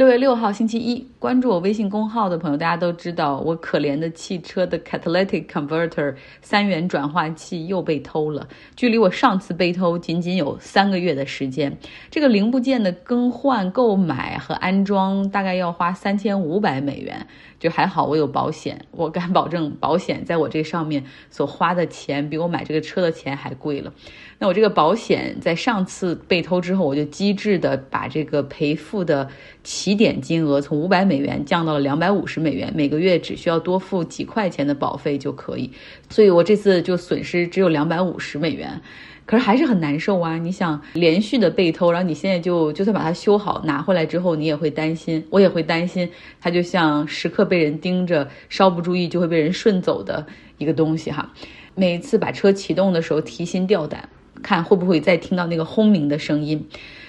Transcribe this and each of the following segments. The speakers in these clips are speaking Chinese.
六月六号星期一，关注我微信公号的朋友，大家都知道我可怜的汽车的 catalytic converter 三元转化器又被偷了。距离我上次被偷仅仅有三个月的时间。这个零部件的更换、购买和安装大概要花三千五百美元。就还好，我有保险，我敢保证，保险在我这上面所花的钱比我买这个车的钱还贵了。那我这个保险在上次被偷之后，我就机智的把这个赔付的起点金额从五百美元降到了两百五十美元，每个月只需要多付几块钱的保费就可以。所以我这次就损失只有两百五十美元。可是还是很难受啊！你想连续的被偷，然后你现在就就算把它修好拿回来之后，你也会担心，我也会担心，它就像时刻被人盯着，稍不注意就会被人顺走的一个东西哈。每次把车启动的时候提心吊胆，看会不会再听到那个轰鸣的声音。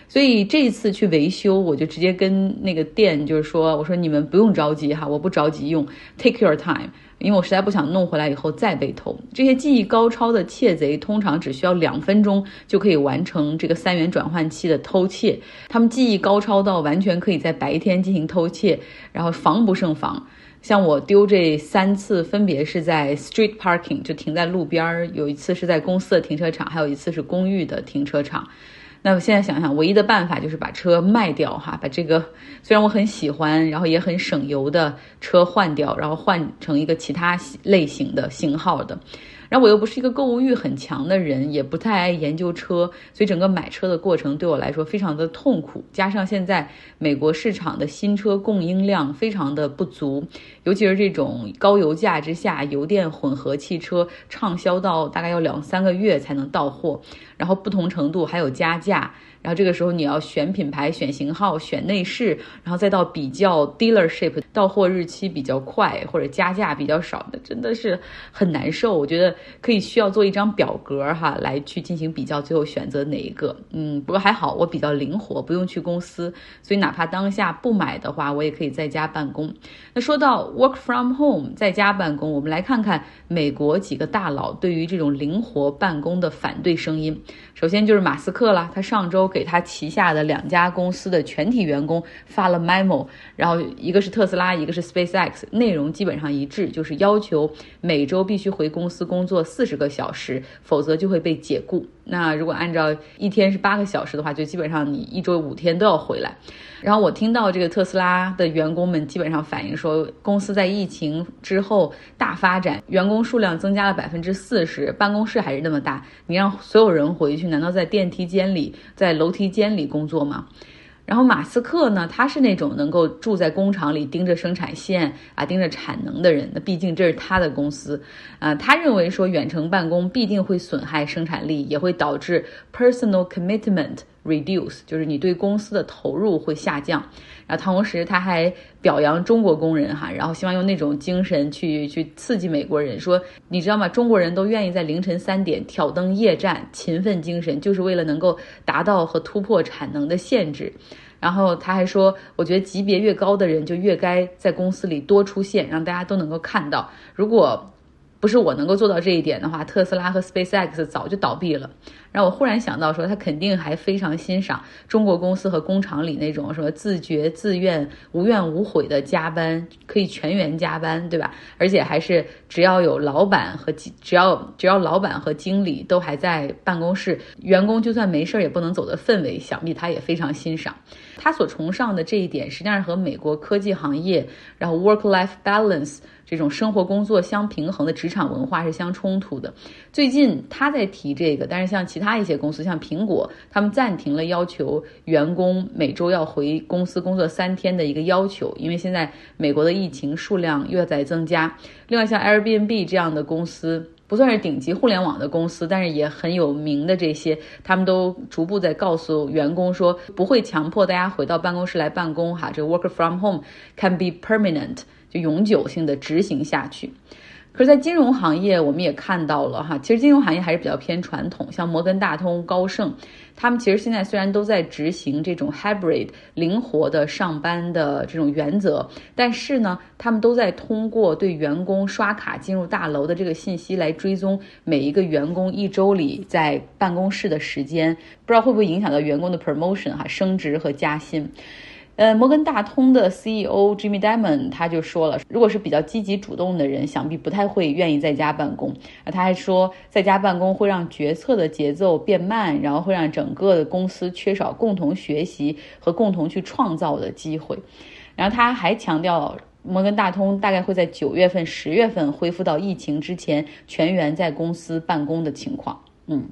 所以这一次去维修，我就直接跟那个店就是说，我说你们不用着急哈，我不着急用，take your time。因为我实在不想弄回来以后再被偷。这些技艺高超的窃贼通常只需要两分钟就可以完成这个三元转换器的偷窃。他们技艺高超到完全可以在白天进行偷窃，然后防不胜防。像我丢这三次，分别是在 street parking，就停在路边儿；有一次是在公司的停车场，还有一次是公寓的停车场。那我现在想想，唯一的办法就是把车卖掉哈，把这个虽然我很喜欢，然后也很省油的车换掉，然后换成一个其他类型的型号的。然后我又不是一个购物欲很强的人，也不太爱研究车，所以整个买车的过程对我来说非常的痛苦。加上现在美国市场的新车供应量非常的不足，尤其是这种高油价之下，油电混合汽车畅销到大概要两三个月才能到货，然后不同程度还有加价。然后这个时候你要选品牌、选型号、选内饰，然后再到比较 dealership 到货日期比较快或者加价比较少的，真的是很难受。我觉得可以需要做一张表格哈，来去进行比较，最后选择哪一个。嗯，不过还好我比较灵活，不用去公司，所以哪怕当下不买的话，我也可以在家办公。那说到 work from home 在家办公，我们来看看美国几个大佬对于这种灵活办公的反对声音。首先就是马斯克了，他上周给他旗下的两家公司的全体员工发了 memo，然后一个是特斯拉，一个是 SpaceX，内容基本上一致，就是要求每周必须回公司工作四十个小时，否则就会被解雇。那如果按照一天是八个小时的话，就基本上你一周五天都要回来。然后我听到这个特斯拉的员工们基本上反映说，公司在疫情之后大发展，员工数量增加了百分之四十，办公室还是那么大，你让所有人回去，难道在电梯间里、在楼梯间里工作嘛？然后马斯克呢，他是那种能够住在工厂里盯着生产线啊、盯着产能的人。那毕竟这是他的公司，啊，他认为说远程办公必定会损害生产力，也会导致 personal commitment。Reduce 就是你对公司的投入会下降，然后同时他还表扬中国工人哈，然后希望用那种精神去去刺激美国人，说你知道吗？中国人都愿意在凌晨三点挑灯夜战，勤奋精神，就是为了能够达到和突破产能的限制。然后他还说，我觉得级别越高的人就越该在公司里多出现，让大家都能够看到。如果不是我能够做到这一点的话，特斯拉和 SpaceX 早就倒闭了。让我忽然想到，说他肯定还非常欣赏中国公司和工厂里那种什么自觉、自愿、无怨无悔的加班，可以全员加班，对吧？而且还是只要有老板和只要只要老板和经理都还在办公室，员工就算没事儿也不能走的氛围，想必他也非常欣赏。他所崇尚的这一点，实际上是和美国科技行业，然后 work-life balance 这种生活工作相平衡的职场文化是相冲突的。最近他在提这个，但是像其其他一些公司，像苹果，他们暂停了要求员工每周要回公司工作三天的一个要求，因为现在美国的疫情数量又在增加。另外，像 Airbnb 这样的公司。不算是顶级互联网的公司，但是也很有名的这些，他们都逐步在告诉员工说，不会强迫大家回到办公室来办公，哈，这个 work from home can be permanent，就永久性的执行下去。可是，在金融行业，我们也看到了哈，其实金融行业还是比较偏传统，像摩根大通、高盛，他们其实现在虽然都在执行这种 hybrid 灵活的上班的这种原则，但是呢，他们都在通过对员工刷卡进入大楼的这个信息来追踪每一个员工一周里在办公室的时间，不知道会不会影响到员工的 promotion 哈，升职和加薪。呃，摩根大通的 CEO Jimmy Dimon 他就说了，如果是比较积极主动的人，想必不太会愿意在家办公。啊，他还说，在家办公会让决策的节奏变慢，然后会让整个的公司缺少共同学习和共同去创造的机会。然后他还强调，摩根大通大概会在九月份、十月份恢复到疫情之前全员在公司办公的情况。嗯。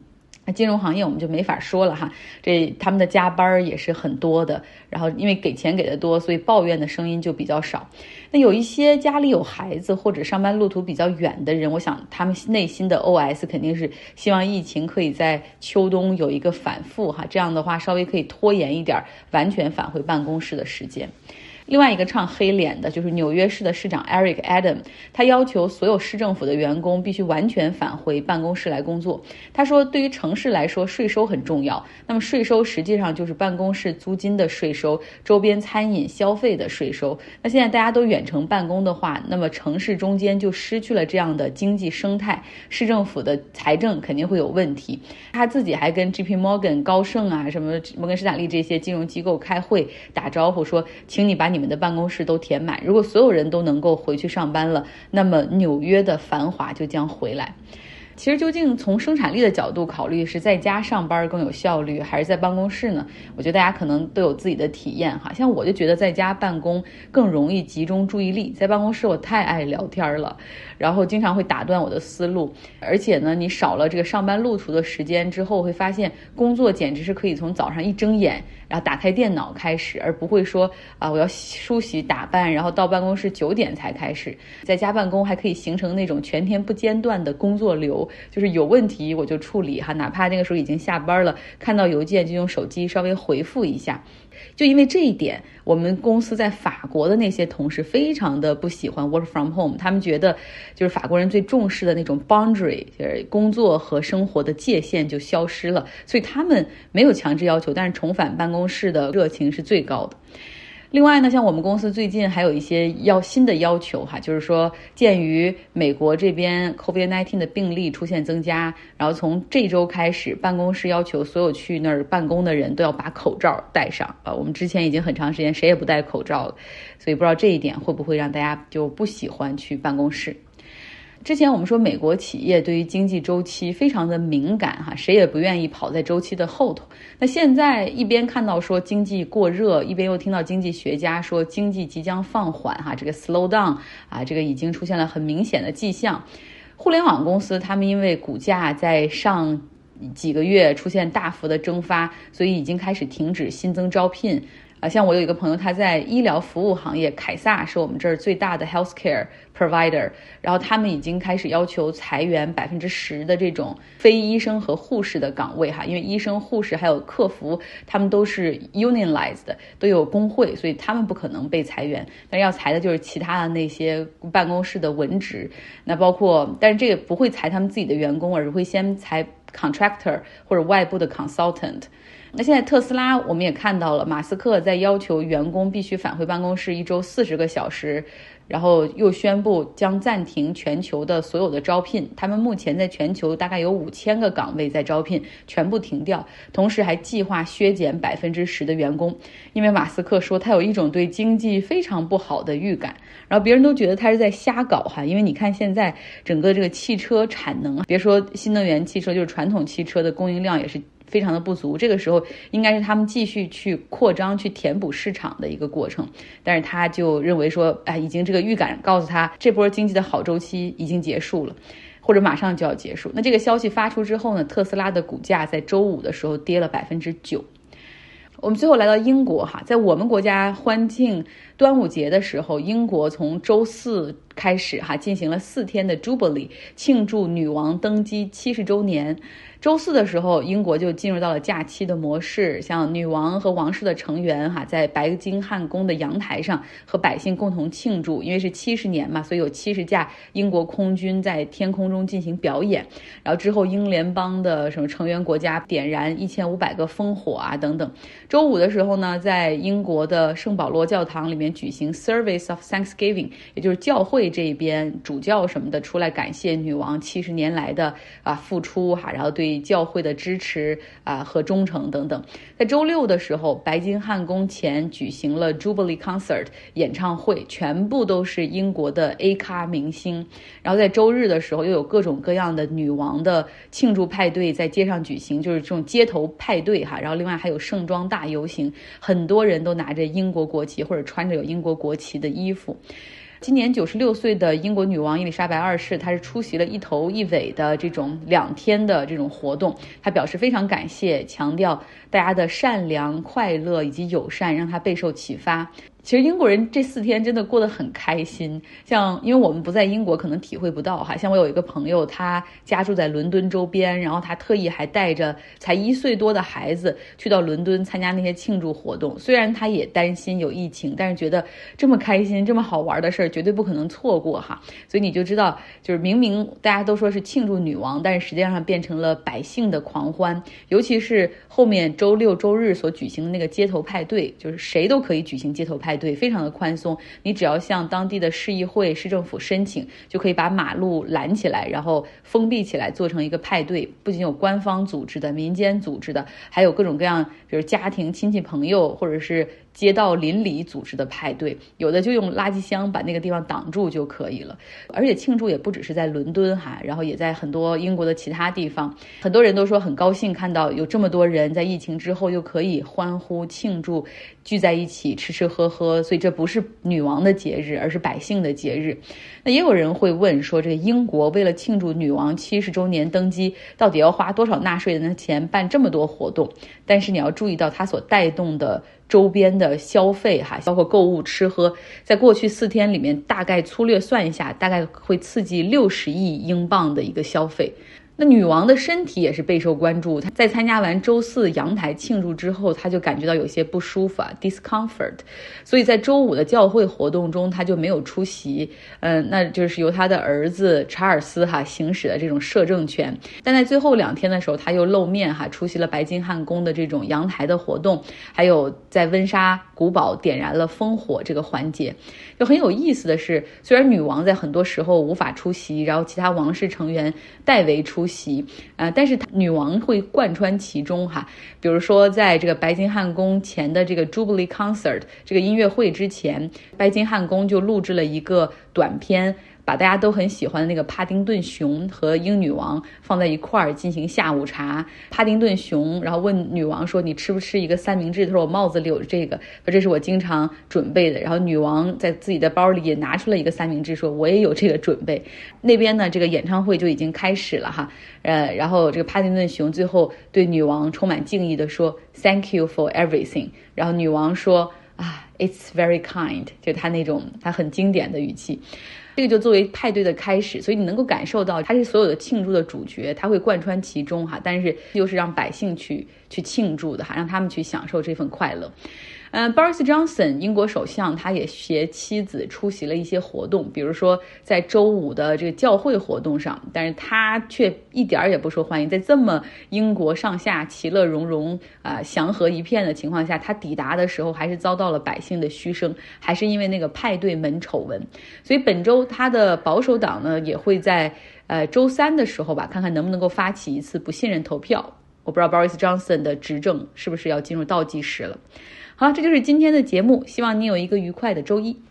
金融行业我们就没法说了哈，这他们的加班也是很多的，然后因为给钱给的多，所以抱怨的声音就比较少。那有一些家里有孩子或者上班路途比较远的人，我想他们内心的 OS 肯定是希望疫情可以在秋冬有一个反复哈，这样的话稍微可以拖延一点完全返回办公室的时间。另外一个唱黑脸的就是纽约市的市长 Eric Adam，他要求所有市政府的员工必须完全返回办公室来工作。他说，对于城市来说，税收很重要。那么税收实际上就是办公室租金的税收、周边餐饮消费的税收。那现在大家都远程办公的话，那么城市中间就失去了这样的经济生态，市政府的财政肯定会有问题。他自己还跟 J.P. Morgan、高盛啊、什么摩根士丹利这些金融机构开会打招呼，说，请你把你。你们的办公室都填满，如果所有人都能够回去上班了，那么纽约的繁华就将回来。其实，究竟从生产力的角度考虑，是在家上班更有效率，还是在办公室呢？我觉得大家可能都有自己的体验哈。像我就觉得在家办公更容易集中注意力，在办公室我太爱聊天了，然后经常会打断我的思路。而且呢，你少了这个上班路途的时间之后，会发现工作简直是可以从早上一睁眼，然后打开电脑开始，而不会说啊我要梳洗打扮，然后到办公室九点才开始。在家办公还可以形成那种全天不间断的工作流。就是有问题我就处理哈，哪怕那个时候已经下班了，看到邮件就用手机稍微回复一下。就因为这一点，我们公司在法国的那些同事非常的不喜欢 work from home，他们觉得就是法国人最重视的那种 boundary，就是工作和生活的界限就消失了，所以他们没有强制要求，但是重返办公室的热情是最高的。另外呢，像我们公司最近还有一些要新的要求哈，就是说，鉴于美国这边 COVID-19 的病例出现增加，然后从这周开始，办公室要求所有去那儿办公的人都要把口罩戴上啊。我们之前已经很长时间谁也不戴口罩了，所以不知道这一点会不会让大家就不喜欢去办公室。之前我们说美国企业对于经济周期非常的敏感哈，谁也不愿意跑在周期的后头。那现在一边看到说经济过热，一边又听到经济学家说经济即将放缓哈，这个 slow down 啊，这个已经出现了很明显的迹象。互联网公司他们因为股价在上几个月出现大幅的蒸发，所以已经开始停止新增招聘。啊，像我有一个朋友，他在医疗服务行业，凯撒是我们这儿最大的 healthcare provider，然后他们已经开始要求裁员百分之十的这种非医生和护士的岗位哈，因为医生、护士还有客服，他们都是 unionized，都有工会，所以他们不可能被裁员，但是要裁的就是其他的那些办公室的文职，那包括，但是这个不会裁他们自己的员工，而是会先裁 contractor 或者外部的 consultant。那现在特斯拉，我们也看到了，马斯克在要求员工必须返回办公室一周四十个小时，然后又宣布将暂停全球的所有的招聘。他们目前在全球大概有五千个岗位在招聘，全部停掉。同时还计划削减百分之十的员工，因为马斯克说他有一种对经济非常不好的预感。然后别人都觉得他是在瞎搞哈，因为你看现在整个这个汽车产能，别说新能源汽车，就是传统汽车的供应量也是。非常的不足，这个时候应该是他们继续去扩张、去填补市场的一个过程。但是他就认为说，哎，已经这个预感告诉他，这波经济的好周期已经结束了，或者马上就要结束。那这个消息发出之后呢，特斯拉的股价在周五的时候跌了百分之九。我们最后来到英国哈，在我们国家欢庆端午节的时候，英国从周四开始哈进行了四天的 Jubilee，庆祝女王登基七十周年。周四的时候，英国就进入到了假期的模式，像女王和王室的成员哈，在白金汉宫的阳台上和百姓共同庆祝，因为是七十年嘛，所以有七十架英国空军在天空中进行表演。然后之后，英联邦的什么成员国家点燃一千五百个烽火啊等等。周五的时候呢，在英国的圣保罗教堂里面举行 Service of Thanksgiving，也就是教会会这边主教什么的出来感谢女王七十年来的啊付出哈，然后对教会的支持啊和忠诚等等。在周六的时候，白金汉宫前举行了 Jubilee Concert 演唱会，全部都是英国的 A 咖明星。然后在周日的时候，又有各种各样的女王的庆祝派对在街上举行，就是这种街头派对哈。然后另外还有盛装大游行，很多人都拿着英国国旗或者穿着有英国国旗的衣服。今年九十六岁的英国女王伊丽莎白二世，她是出席了一头一尾的这种两天的这种活动，她表示非常感谢，强调大家的善良、快乐以及友善，让她备受启发。其实英国人这四天真的过得很开心，像因为我们不在英国，可能体会不到哈。像我有一个朋友，他家住在伦敦周边，然后他特意还带着才一岁多的孩子去到伦敦参加那些庆祝活动。虽然他也担心有疫情，但是觉得这么开心、这么好玩的事儿绝对不可能错过哈。所以你就知道，就是明明大家都说是庆祝女王，但是实际上变成了百姓的狂欢。尤其是后面周六周日所举行的那个街头派对，就是谁都可以举行街头派。派对，非常的宽松。你只要向当地的市议会、市政府申请，就可以把马路拦起来，然后封闭起来，做成一个派对。不仅有官方组织的、民间组织的，还有各种各样，比如家庭、亲戚、朋友，或者是。街道邻里组织的派对，有的就用垃圾箱把那个地方挡住就可以了。而且庆祝也不只是在伦敦哈，然后也在很多英国的其他地方。很多人都说很高兴看到有这么多人在疫情之后又可以欢呼庆祝，聚在一起吃吃喝喝。喝所以这不是女王的节日，而是百姓的节日。那也有人会问说，这个英国为了庆祝女王七十周年登基，到底要花多少纳税人的钱办这么多活动？但是你要注意到它所带动的。周边的消费哈，包括购物、吃喝，在过去四天里面，大概粗略算一下，大概会刺激六十亿英镑的一个消费。那女王的身体也是备受关注。她在参加完周四阳台庆祝之后，她就感觉到有些不舒服啊，discomfort。所以在周五的教会活动中，她就没有出席。嗯，那就是由她的儿子查尔斯哈行使的这种摄政权。但在最后两天的时候，他又露面哈，出席了白金汉宫的这种阳台的活动，还有在温莎古堡点燃了烽火这个环节。就很有意思的是，虽然女王在很多时候无法出席，然后其他王室成员代为出。席啊，但是女王会贯穿其中哈。比如说，在这个白金汉宫前的这个 Jubilee Concert 这个音乐会之前，白金汉宫就录制了一个短片。把大家都很喜欢的那个帕丁顿熊和英女王放在一块儿进行下午茶。帕丁顿熊然后问女王说：“你吃不吃一个三明治？”他说：“我帽子里有这个，说这是我经常准备的。”然后女王在自己的包里也拿出了一个三明治，说：“我也有这个准备。”那边呢，这个演唱会就已经开始了哈。呃，然后这个帕丁顿熊最后对女王充满敬意的说：“Thank you for everything。”然后女王说：“啊，It's very kind。”就他那种他很经典的语气。这个就作为派对的开始，所以你能够感受到他是所有的庆祝的主角，他会贯穿其中哈，但是又是让百姓去去庆祝的哈，让他们去享受这份快乐。嗯，Boris Johnson，英国首相，他也携妻子出席了一些活动，比如说在周五的这个教会活动上，但是他却一点儿也不受欢迎。在这么英国上下其乐融融啊祥和一片的情况下，他抵达的时候还是遭到了百姓的嘘声，还是因为那个派对门丑闻。所以本周他的保守党呢也会在呃周三的时候吧，看看能不能够发起一次不信任投票。我不知道 Boris Johnson 的执政是不是要进入倒计时了。好，这就是今天的节目，希望你有一个愉快的周一。